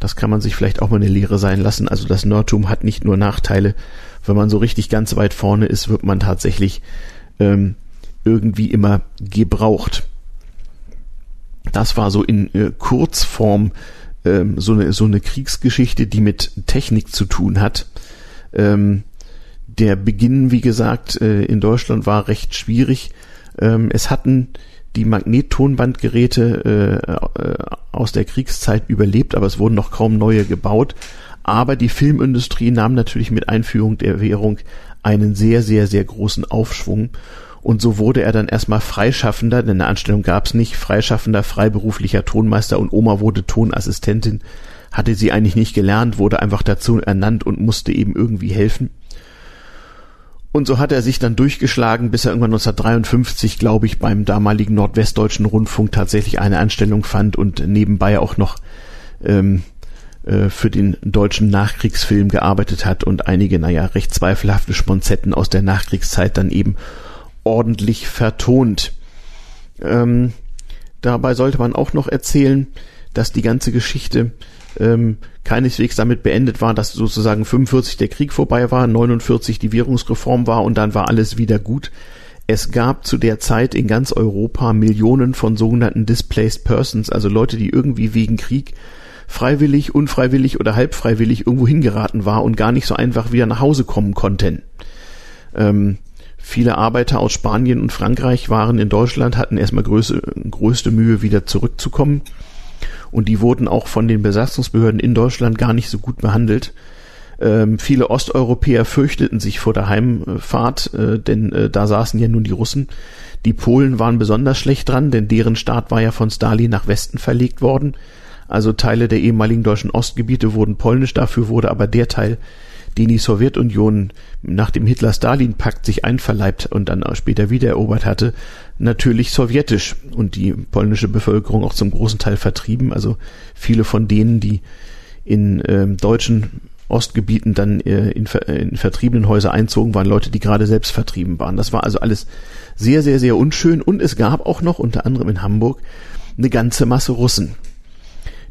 Das kann man sich vielleicht auch mal eine Lehre sein lassen. Also das Nerdtum hat nicht nur Nachteile, wenn man so richtig ganz weit vorne ist, wird man tatsächlich ähm, irgendwie immer gebraucht. Das war so in äh, Kurzform ähm, so, eine, so eine Kriegsgeschichte, die mit Technik zu tun hat. Ähm, der Beginn, wie gesagt, äh, in Deutschland war recht schwierig. Ähm, es hatten die Magnettonbandgeräte äh, äh, aus der Kriegszeit überlebt, aber es wurden noch kaum neue gebaut. Aber die Filmindustrie nahm natürlich mit Einführung der Währung einen sehr, sehr, sehr großen Aufschwung. Und so wurde er dann erstmal Freischaffender, denn eine Anstellung gab es nicht, Freischaffender, freiberuflicher Tonmeister und Oma wurde Tonassistentin. Hatte sie eigentlich nicht gelernt, wurde einfach dazu ernannt und musste eben irgendwie helfen. Und so hat er sich dann durchgeschlagen, bis er irgendwann 1953, glaube ich, beim damaligen Nordwestdeutschen Rundfunk tatsächlich eine Anstellung fand und nebenbei auch noch ähm, äh, für den deutschen Nachkriegsfilm gearbeitet hat und einige, naja, recht zweifelhafte Sponzetten aus der Nachkriegszeit dann eben ordentlich vertont. Ähm, dabei sollte man auch noch erzählen, dass die ganze Geschichte ähm, keineswegs damit beendet war, dass sozusagen 45 der Krieg vorbei war, 49 die Währungsreform war und dann war alles wieder gut. Es gab zu der Zeit in ganz Europa Millionen von sogenannten Displaced Persons, also Leute, die irgendwie wegen Krieg freiwillig, unfreiwillig oder halbfreiwillig irgendwo hingeraten war und gar nicht so einfach wieder nach Hause kommen konnten. Ähm, viele Arbeiter aus Spanien und Frankreich waren in Deutschland, hatten erstmal größte, größte Mühe, wieder zurückzukommen. Und die wurden auch von den Besatzungsbehörden in Deutschland gar nicht so gut behandelt. Ähm, viele Osteuropäer fürchteten sich vor der Heimfahrt, äh, denn äh, da saßen ja nun die Russen. Die Polen waren besonders schlecht dran, denn deren Staat war ja von Stalin nach Westen verlegt worden. Also Teile der ehemaligen deutschen Ostgebiete wurden polnisch, dafür wurde aber der Teil, den die Sowjetunion nach dem Hitler-Stalin-Pakt sich einverleibt und dann später wiedererobert hatte, natürlich sowjetisch und die polnische Bevölkerung auch zum großen Teil vertrieben. Also viele von denen, die in äh, deutschen Ostgebieten dann äh, in, in vertriebenen Häuser einzogen, waren Leute, die gerade selbst vertrieben waren. Das war also alles sehr, sehr, sehr unschön und es gab auch noch unter anderem in Hamburg eine ganze Masse Russen.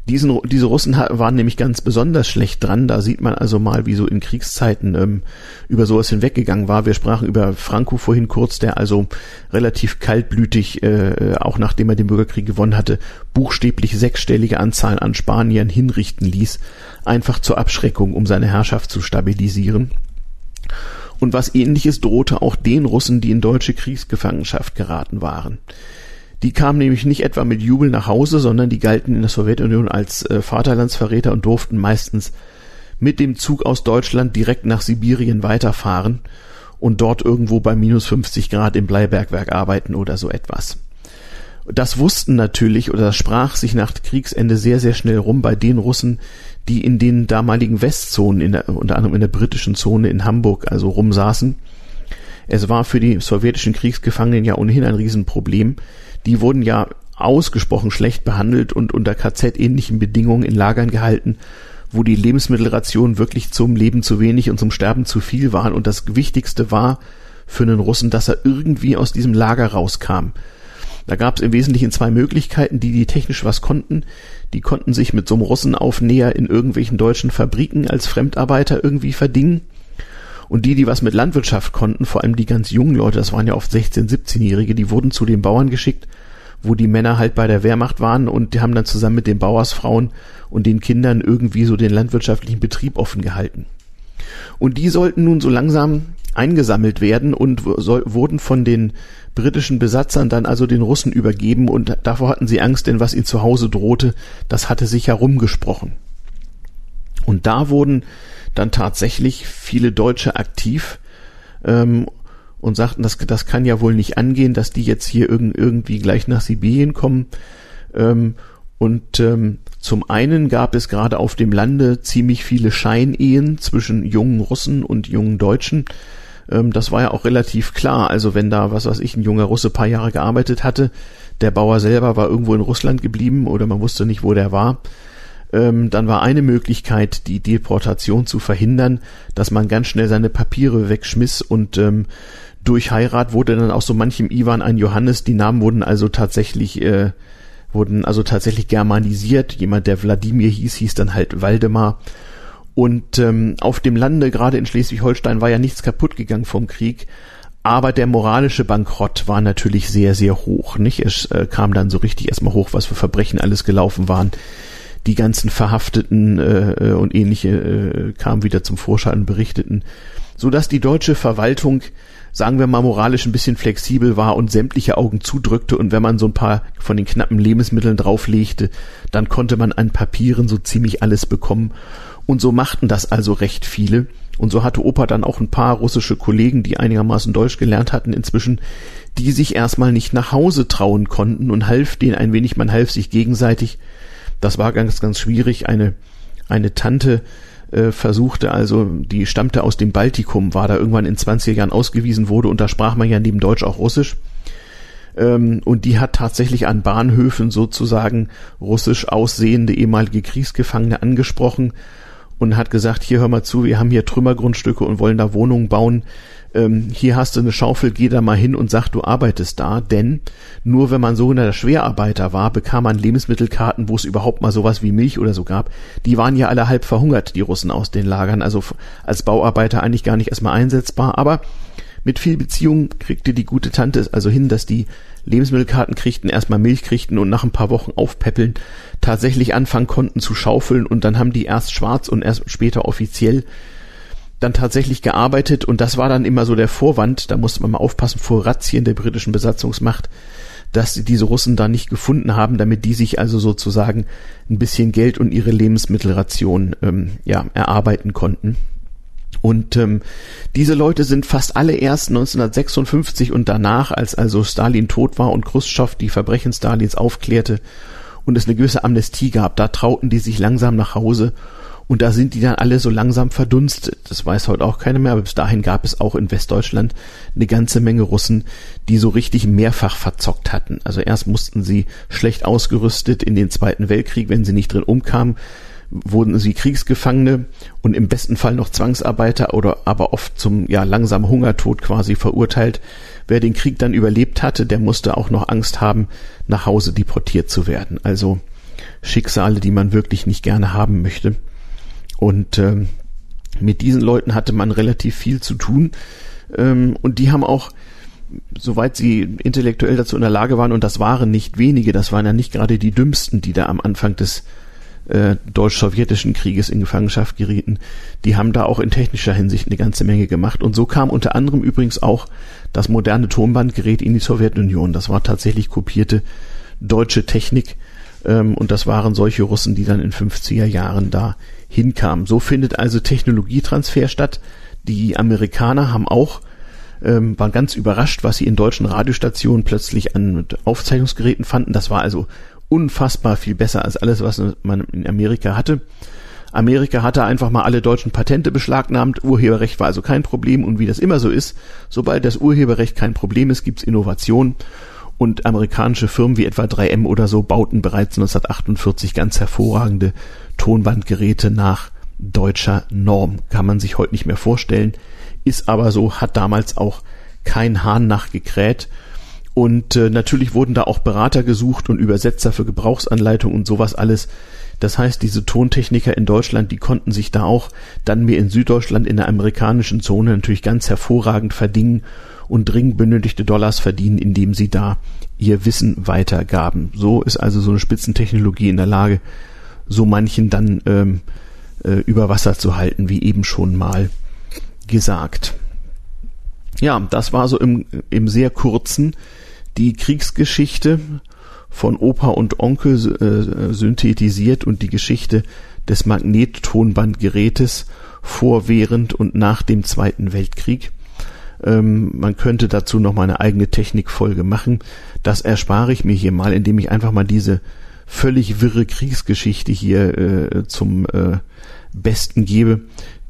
Diesen, diese Russen waren nämlich ganz besonders schlecht dran. Da sieht man also mal, wie so in Kriegszeiten ähm, über sowas hinweggegangen war. Wir sprachen über Franco vorhin kurz, der also relativ kaltblütig, äh, auch nachdem er den Bürgerkrieg gewonnen hatte, buchstäblich sechsstellige Anzahlen an Spaniern hinrichten ließ, einfach zur Abschreckung, um seine Herrschaft zu stabilisieren. Und was ähnliches drohte auch den Russen, die in deutsche Kriegsgefangenschaft geraten waren. Die kamen nämlich nicht etwa mit Jubel nach Hause, sondern die galten in der Sowjetunion als äh, Vaterlandsverräter und durften meistens mit dem Zug aus Deutschland direkt nach Sibirien weiterfahren und dort irgendwo bei minus 50 Grad im Bleibergwerk arbeiten oder so etwas. Das wussten natürlich oder das sprach sich nach Kriegsende sehr, sehr schnell rum bei den Russen, die in den damaligen Westzonen, in der, unter anderem in der britischen Zone in Hamburg, also rumsaßen. Es war für die sowjetischen Kriegsgefangenen ja ohnehin ein Riesenproblem, die wurden ja ausgesprochen schlecht behandelt und unter KZ-ähnlichen Bedingungen in Lagern gehalten, wo die Lebensmittelration wirklich zum Leben zu wenig und zum Sterben zu viel waren. Und das Wichtigste war für einen Russen, dass er irgendwie aus diesem Lager rauskam. Da gab es im Wesentlichen zwei Möglichkeiten, die die technisch was konnten. Die konnten sich mit so einem Russenaufnäher in irgendwelchen deutschen Fabriken als Fremdarbeiter irgendwie verdingen. Und die, die was mit Landwirtschaft konnten, vor allem die ganz jungen Leute, das waren ja oft 16-, 17-Jährige, die wurden zu den Bauern geschickt, wo die Männer halt bei der Wehrmacht waren und die haben dann zusammen mit den Bauersfrauen und den Kindern irgendwie so den landwirtschaftlichen Betrieb offen gehalten. Und die sollten nun so langsam eingesammelt werden und wurden von den britischen Besatzern dann also den Russen übergeben und davor hatten sie Angst, denn was ihnen zu Hause drohte, das hatte sich herumgesprochen. Und da wurden dann tatsächlich viele Deutsche aktiv ähm, und sagten, das, das kann ja wohl nicht angehen, dass die jetzt hier irg irgendwie gleich nach Sibirien kommen. Ähm, und ähm, zum einen gab es gerade auf dem Lande ziemlich viele Scheinehen zwischen jungen Russen und jungen Deutschen. Ähm, das war ja auch relativ klar. Also wenn da, was weiß ich, ein junger Russe paar Jahre gearbeitet hatte, der Bauer selber war irgendwo in Russland geblieben oder man wusste nicht, wo der war, ähm, dann war eine Möglichkeit, die Deportation zu verhindern, dass man ganz schnell seine Papiere wegschmiss und ähm, durch Heirat wurde dann auch so manchem Ivan ein Johannes. Die Namen wurden also tatsächlich äh, wurden also tatsächlich germanisiert. Jemand, der Wladimir hieß, hieß dann halt Waldemar. Und ähm, auf dem Lande, gerade in Schleswig-Holstein, war ja nichts kaputt gegangen vom Krieg. Aber der moralische Bankrott war natürlich sehr, sehr hoch. Nicht? Es äh, kam dann so richtig erstmal hoch, was für Verbrechen alles gelaufen waren die ganzen Verhafteten äh, äh, und ähnliche äh, kamen wieder zum Vorschein und berichteten, so dass die deutsche Verwaltung sagen wir mal moralisch ein bisschen flexibel war und sämtliche Augen zudrückte und wenn man so ein paar von den knappen Lebensmitteln drauflegte, dann konnte man an Papieren so ziemlich alles bekommen Und so machten das also recht viele. Und so hatte Opa dann auch ein paar russische Kollegen, die einigermaßen Deutsch gelernt hatten inzwischen, die sich erstmal nicht nach Hause trauen konnten und half denen ein wenig, man half sich gegenseitig. Das war ganz, ganz schwierig. Eine, eine Tante äh, versuchte also, die stammte aus dem Baltikum, war da irgendwann in 20er Jahren ausgewiesen wurde und da sprach man ja neben Deutsch auch Russisch. Ähm, und die hat tatsächlich an Bahnhöfen sozusagen russisch aussehende ehemalige Kriegsgefangene angesprochen und hat gesagt, hier hör mal zu, wir haben hier Trümmergrundstücke und wollen da Wohnungen bauen. Ähm, hier hast du eine Schaufel, geh da mal hin und sag, du arbeitest da, denn nur wenn man sogenannter Schwerarbeiter war, bekam man Lebensmittelkarten, wo es überhaupt mal sowas wie Milch oder so gab. Die waren ja alle halb verhungert, die Russen aus den Lagern, also als Bauarbeiter eigentlich gar nicht erstmal einsetzbar, aber mit viel Beziehung kriegte die gute Tante es also hin, dass die Lebensmittelkarten kriegten, erstmal Milch kriegten und nach ein paar Wochen aufpäppeln, tatsächlich anfangen konnten zu schaufeln. Und dann haben die erst schwarz und erst später offiziell dann tatsächlich gearbeitet und das war dann immer so der Vorwand, da musste man mal aufpassen vor Razzien der britischen Besatzungsmacht, dass sie diese Russen da nicht gefunden haben, damit die sich also sozusagen ein bisschen Geld und ihre Lebensmittelration ähm, ja erarbeiten konnten. Und ähm, diese Leute sind fast alle erst 1956 und danach, als also Stalin tot war und Khrushchev die Verbrechen Stalins aufklärte und es eine gewisse Amnestie gab, da trauten die sich langsam nach Hause und da sind die dann alle so langsam verdunstet. Das weiß heute auch keiner mehr, aber bis dahin gab es auch in Westdeutschland eine ganze Menge Russen, die so richtig mehrfach verzockt hatten. Also erst mussten sie schlecht ausgerüstet in den Zweiten Weltkrieg, wenn sie nicht drin umkamen, wurden sie Kriegsgefangene und im besten Fall noch Zwangsarbeiter oder aber oft zum ja langsamen Hungertod quasi verurteilt. Wer den Krieg dann überlebt hatte, der musste auch noch Angst haben, nach Hause deportiert zu werden. Also Schicksale, die man wirklich nicht gerne haben möchte. Und ähm, mit diesen Leuten hatte man relativ viel zu tun. Ähm, und die haben auch, soweit sie intellektuell dazu in der Lage waren, und das waren nicht wenige, das waren ja nicht gerade die dümmsten, die da am Anfang des äh, deutsch-sowjetischen Krieges in Gefangenschaft gerieten, die haben da auch in technischer Hinsicht eine ganze Menge gemacht. Und so kam unter anderem übrigens auch das moderne Tonbandgerät in die Sowjetunion. Das war tatsächlich kopierte deutsche Technik. Ähm, und das waren solche Russen, die dann in 50er Jahren da hinkamen. So findet also Technologietransfer statt. Die Amerikaner haben auch ähm, waren ganz überrascht, was sie in deutschen Radiostationen plötzlich an Aufzeichnungsgeräten fanden. Das war also unfassbar viel besser als alles, was man in Amerika hatte. Amerika hatte einfach mal alle deutschen Patente beschlagnahmt, Urheberrecht war also kein Problem und wie das immer so ist, sobald das Urheberrecht kein Problem ist, gibt's Innovation und amerikanische Firmen wie etwa 3M oder so bauten bereits 1948 ganz hervorragende Tonbandgeräte nach deutscher Norm. Kann man sich heute nicht mehr vorstellen, ist aber so, hat damals auch kein Hahn nachgekräht und äh, natürlich wurden da auch Berater gesucht und Übersetzer für Gebrauchsanleitungen und sowas alles. Das heißt, diese Tontechniker in Deutschland, die konnten sich da auch dann mehr in Süddeutschland in der amerikanischen Zone natürlich ganz hervorragend verdienen und dringend benötigte Dollars verdienen, indem sie da ihr Wissen weitergaben. So ist also so eine Spitzentechnologie in der Lage, so manchen dann ähm, äh, über Wasser zu halten, wie eben schon mal gesagt. Ja, das war so im, im sehr kurzen die Kriegsgeschichte von Opa und Onkel äh, synthetisiert und die Geschichte des Magnettonbandgerätes vor, während und nach dem Zweiten Weltkrieg. Ähm, man könnte dazu noch mal eine eigene Technikfolge machen. Das erspare ich mir hier mal, indem ich einfach mal diese völlig wirre Kriegsgeschichte hier äh, zum äh, Besten gebe,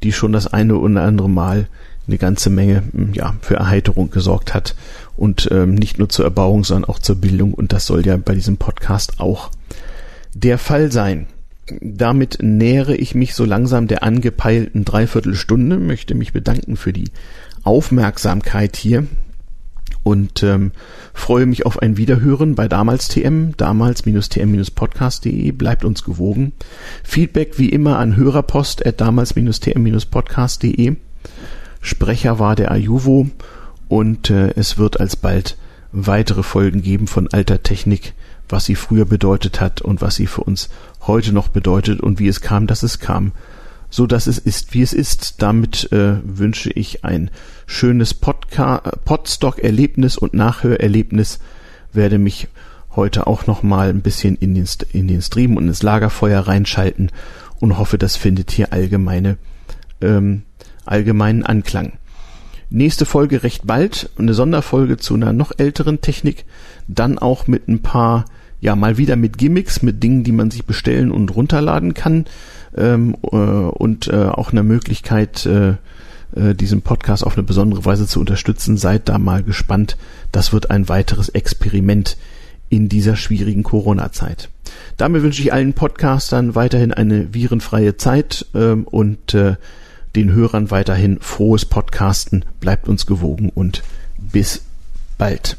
die schon das eine oder andere Mal eine ganze Menge ja, für Erheiterung gesorgt hat und ähm, nicht nur zur Erbauung, sondern auch zur Bildung und das soll ja bei diesem Podcast auch der Fall sein. Damit nähere ich mich so langsam der angepeilten Dreiviertelstunde, möchte mich bedanken für die Aufmerksamkeit hier und ähm, freue mich auf ein Wiederhören bei damals TM, damals-tm-podcast.de, bleibt uns gewogen. Feedback wie immer an hörerpost at damals-tm-podcast.de. Sprecher war der Ajuvo und äh, es wird alsbald weitere Folgen geben von alter Technik, was sie früher bedeutet hat und was sie für uns heute noch bedeutet und wie es kam, dass es kam, so dass es ist, wie es ist. Damit äh, wünsche ich ein schönes Podstock-Erlebnis und Nachhörerlebnis. Werde mich heute auch noch mal ein bisschen in den, in den Stream und ins Lagerfeuer reinschalten und hoffe, das findet hier allgemeine, ähm, allgemeinen Anklang. Nächste Folge recht bald, eine Sonderfolge zu einer noch älteren Technik, dann auch mit ein paar, ja, mal wieder mit Gimmicks, mit Dingen, die man sich bestellen und runterladen kann ähm, äh, und äh, auch eine Möglichkeit, äh, äh, diesen Podcast auf eine besondere Weise zu unterstützen. Seid da mal gespannt. Das wird ein weiteres Experiment in dieser schwierigen Corona-Zeit. Damit wünsche ich allen Podcastern weiterhin eine virenfreie Zeit ähm, und äh, den Hörern weiterhin frohes Podcasten. Bleibt uns gewogen und bis bald.